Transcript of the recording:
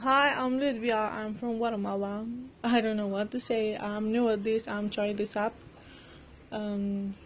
Hi, I'm Ludvia. I'm from Guatemala. I don't know what to say. I'm new at this. I'm trying this app. Um,